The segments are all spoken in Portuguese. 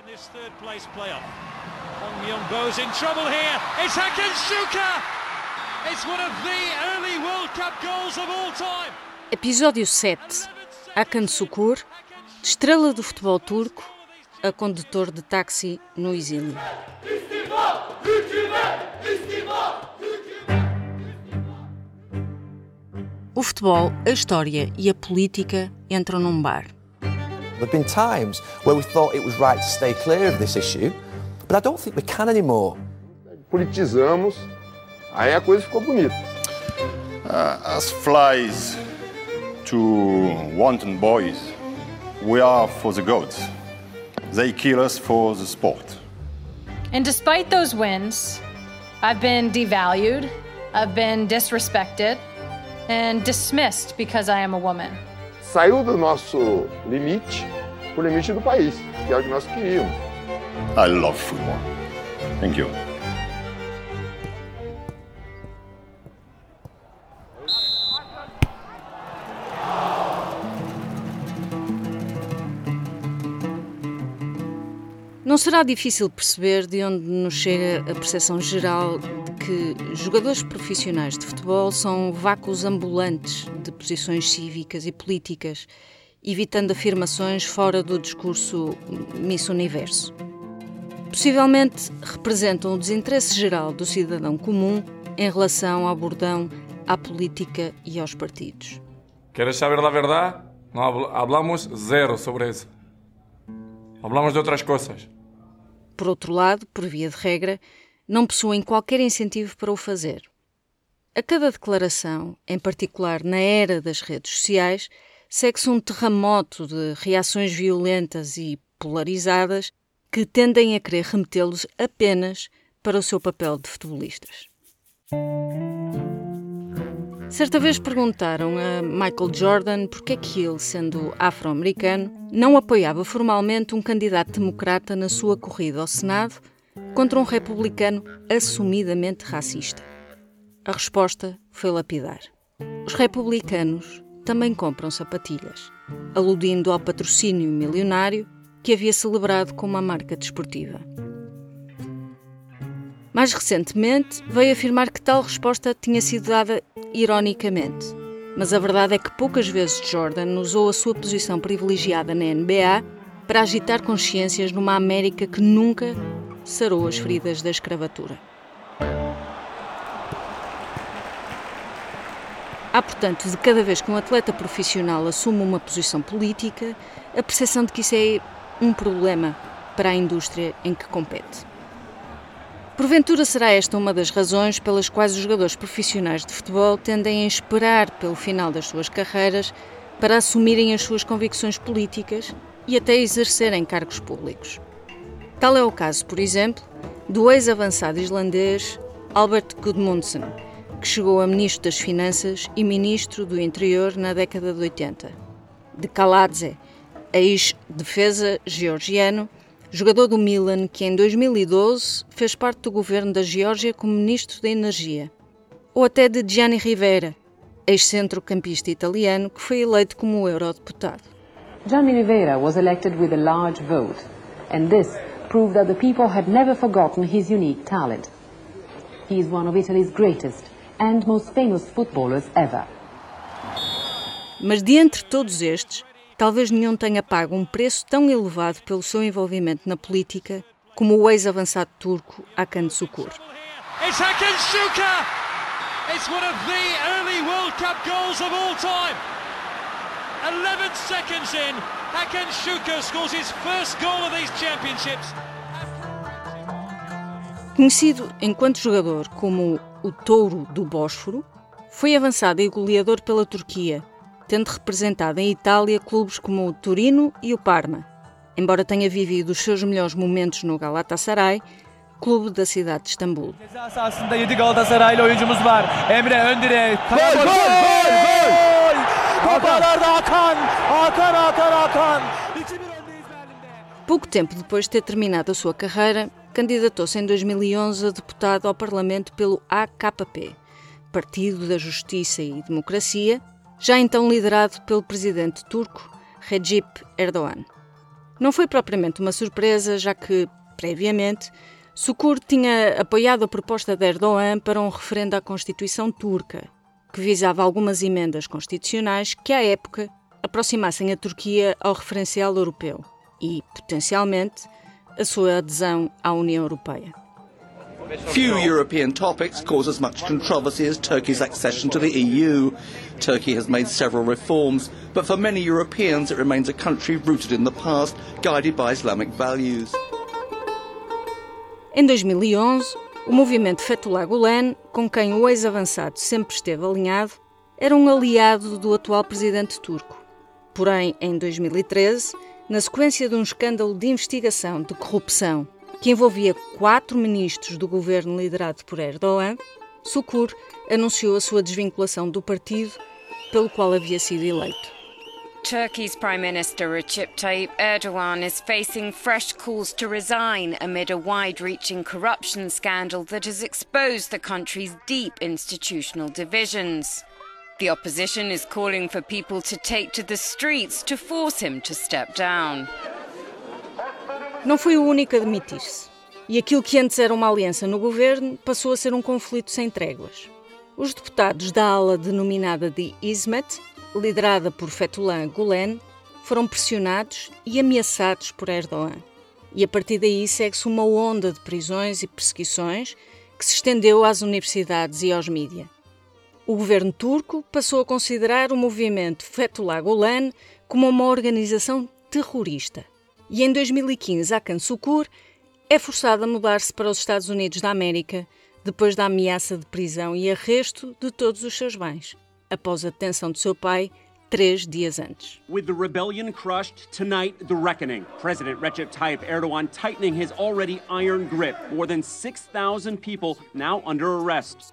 In this third place playoff, Hong Myung-bo's in trouble here. It's Hakan Shuka! It's one of the early World Cup goals of all time. Episódio 7. Hakan Sukur, estrela do futebol turco, a condutor de táxi no exílio. O futebol, a história e a política entram num bar. There have been times where we thought it was right to stay clear of this issue, but I don't think we can anymore. Politizamos, aí a coisa ficou bonita. Uh, as flies to wanton boys, we are for the goats. They kill us for the sport. And despite those wins, I've been devalued, I've been disrespected, and dismissed because I am a woman. Saiu do nosso limite pro limite do país, que é o que nós queríamos. I love football. Thank you. Não será difícil perceber de onde nos chega a percepção geral que jogadores profissionais de futebol são vácuos ambulantes de posições cívicas e políticas, evitando afirmações fora do discurso Miss Universo. Possivelmente representam o desinteresse geral do cidadão comum em relação ao bordão, à política e aos partidos. ¿Quieres saber la verdad? No habl- hablamos zero sobre eso. Hablamos de otras cosas. Por outro lado, por via de regra, não possuem qualquer incentivo para o fazer. A cada declaração, em particular na era das redes sociais, segue-se um terremoto de reações violentas e polarizadas que tendem a querer remetê-los apenas para o seu papel de futebolistas. Certa vez perguntaram a Michael Jordan porque é que ele, sendo afro-americano, não apoiava formalmente um candidato democrata na sua corrida ao Senado contra um republicano assumidamente racista. A resposta foi lapidar. Os republicanos também compram sapatilhas, aludindo ao patrocínio milionário que havia celebrado com uma marca desportiva. Mais recentemente, veio afirmar que tal resposta tinha sido dada ironicamente. Mas a verdade é que poucas vezes Jordan usou a sua posição privilegiada na NBA para agitar consciências numa América que nunca sarou as feridas da escravatura. Há, portanto, de cada vez que um atleta profissional assume uma posição política, a percepção de que isso é um problema para a indústria em que compete. Porventura será esta uma das razões pelas quais os jogadores profissionais de futebol tendem a esperar pelo final das suas carreiras para assumirem as suas convicções políticas e até exercerem cargos públicos. Tal é o caso, por exemplo, do ex-avançado islandês Albert Gudmundsson, que chegou a Ministro das Finanças e Ministro do Interior na década de 80. De Kaladze, ex-defesa georgiano, jogador do Milan que em 2012 fez parte do governo da Geórgia como Ministro da Energia. Ou até de Gianni Rivera, ex-centrocampista italiano que foi eleito como eurodeputado. Gianni Rivera was elected with a large vote, and this proved that the people had never forgotten his unique talent. He is one of Italy's greatest and most famous footballers ever. Mas de entre todos estes, talvez nenhum tenha pago um preço tão elevado pelo seu envolvimento na política como o ex-avançado turco Hakan Sukur. It's Hakan Shuka! It's one of the early World Cup goals of all time. 11 seconds in, Hakan Shuka scores his first goal of these championships. Conhecido enquanto jogador como o Touro do Bósforo, foi avançado e goleador pela Turquia, tendo representado em Itália clubes como o Turino e o Parma, embora tenha vivido os seus melhores momentos no Galatasaray, clube da cidade de Istambul. Ceza sahasında 7 Galatasaraylı oyuncumuz var. Emre ön direğe. Gol, gol, gol, gol! Hakan. Hakan, Hakan, Hakan. 2-1 öndeyiz Berlin'de. Pouco tempo depois de ter terminado a sua carreira, candidatou-se em 2011 a deputado ao Parlamento pelo AKP, Partido da Justiça e Democracia, já então liderado pelo presidente turco Recep Erdogan. Não foi propriamente uma surpresa, já que, previamente, Sukur tinha apoiado a proposta de Erdogan para um referendo à Constituição turca, que visava algumas emendas constitucionais que, à época, aproximassem a Turquia ao referencial europeu e, potencialmente, a sua adesão à União Europeia. Few European topics cause as much controversy as Turkey's accession to the EU. Turkey has made several reforms, but for many Europeans it remains a country rooted in the past, guided by Islamic values. Em 2011, o movimento Fethullah Gulen, com quem o ex-avançado sempre esteve alinhado, era um aliado do atual presidente turco. Porém, em 2013, na sequência de um escândalo de investigação de corrupção que envolvia quatro ministros do governo liderado por Erdogan, Sukur anunciou a sua desvinculação do partido pelo qual havia sido eleito. Turkey's Prime Minister Recep Tayyip Erdogan is facing fresh calls to resign amid a wide reaching corruption scandal that has exposed the country's deep institutional divisions. The opposition is calling for people to take to the streets to force him to step down. Não foi o único a demitir-se. E aquilo que antes era uma aliança no governo passou a ser um conflito sem tréguas. Os deputados da ala denominada de Ismet, liderada por Fethullah Gulen, foram pressionados e ameaçados por Erdogan. E a partir daí segue-se uma onda de prisões e perseguições que se estendeu às universidades e aos mídias. O governo turco passou a considerar o movimento Fethullah Gulen como uma organização terrorista e em 2015 Akan Sukur é forçado a mudar-se para os Estados Unidos da América depois da ameaça de prisão e arresto de todos os seus bens, após a detenção de seu pai três dias antes. With the rebellion crushed, tonight the reckoning. President Recep Tayyip Erdogan tightening his already iron grip. More than 6,000 people now under arrest.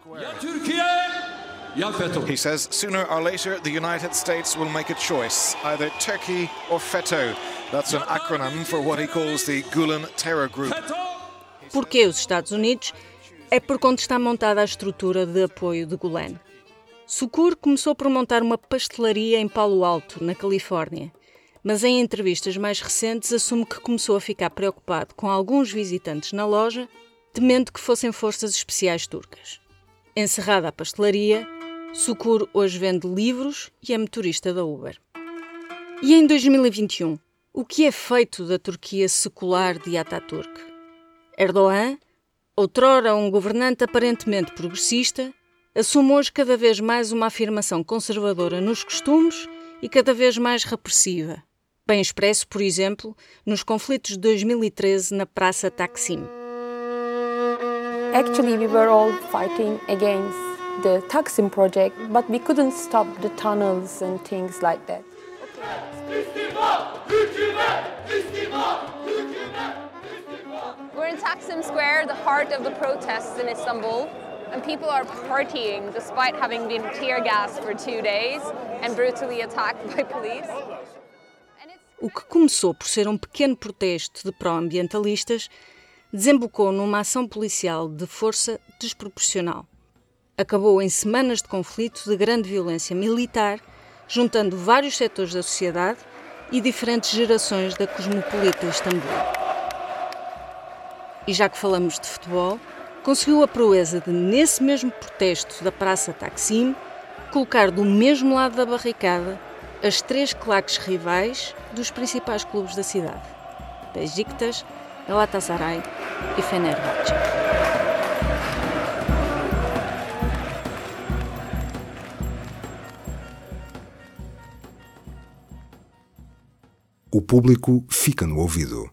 He says sooner or later the United States will make a choice, either Turkey or FETO. That's an acronym for what he calls the Gulen Terror Group. Porquê os Estados Unidos? É por onde está montada a estrutura de apoio de Gulen. Sukur começou por montar uma pastelaria em Palo Alto, na Califórnia, mas em entrevistas mais recentes assume que começou a ficar preocupado com alguns visitantes na loja, temendo que fossem forças especiais turcas. Encerrada a pastelaria, Sukur hoje vende livros e é motorista da Uber. E em 2021, o que é feito da Turquia secular de Ataturk? Erdogan, outrora um governante aparentemente progressista, assume hoje cada vez mais uma afirmação conservadora nos costumes e cada vez mais repressiva, bem expresso, por exemplo, nos conflitos de 2013 na Praça Taksim. Actually, we were all fighting against the Taksim project, but we couldn't stop the tunnels and things like that. We're in Taksim Square, the heart of the protests in Istanbul, and people are partying despite having been tear gassed for two days and brutally attacked by police. O que começou por ser um pequeno protesto de pró-ambientalistas desembocou numa ação policial de força desproporcional. Acabou em semanas de conflito de grande violência militar, juntando vários setores da sociedade e diferentes gerações da cosmopolita Istambul. E já que falamos de futebol, conseguiu a proeza de, nesse mesmo protesto da Praça Taksim, colocar do mesmo lado da barricada as três claques rivais dos principais clubes da cidade: Besiktas, Galatasaray e Fenerbahçe. O público fica no ouvido.